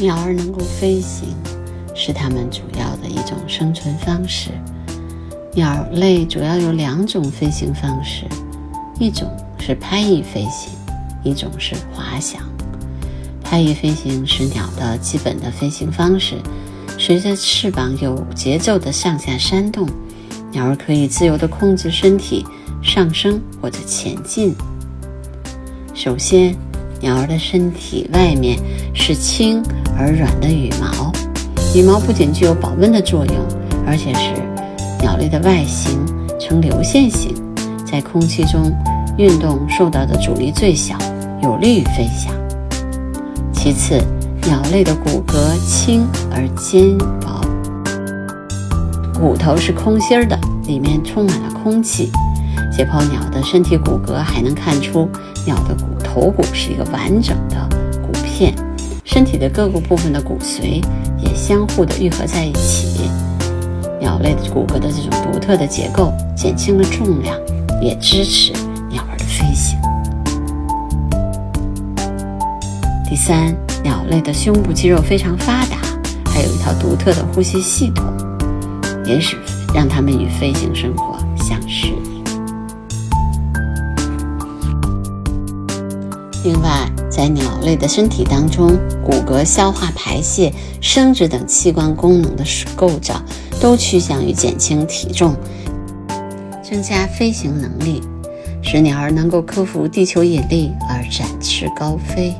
鸟儿能够飞行，是它们主要的一种生存方式。鸟类主要有两种飞行方式，一种是拍翼飞行，一种是滑翔。拍翼飞行是鸟的基本的飞行方式，随着翅膀有节奏的上下扇动，鸟儿可以自由地控制身体上升或者前进。首先，鸟儿的身体外面是轻而软的羽毛，羽毛不仅具有保温的作用，而且是。鸟类的外形呈流线型，在空气中运动受到的阻力最小，有利于飞翔。其次，鸟类的骨骼轻而坚薄，骨头是空心儿的，里面充满了空气。解剖鸟的身体骨骼，还能看出鸟的骨头骨是一个完整的骨片，身体的各个部分的骨髓也相互的愈合在一起。鸟类的骨骼的这种独特的结构减轻了重量，也支持鸟儿的飞行。第三，鸟类的胸部肌肉非常发达，还有一套独特的呼吸系统，也使让它们与飞行生活相适另外，在鸟类的身体当中，骨骼、消化、排泄、生殖等器官功能的构造。都趋向于减轻体重，增加飞行能力，使鸟儿能够克服地球引力而展翅高飞。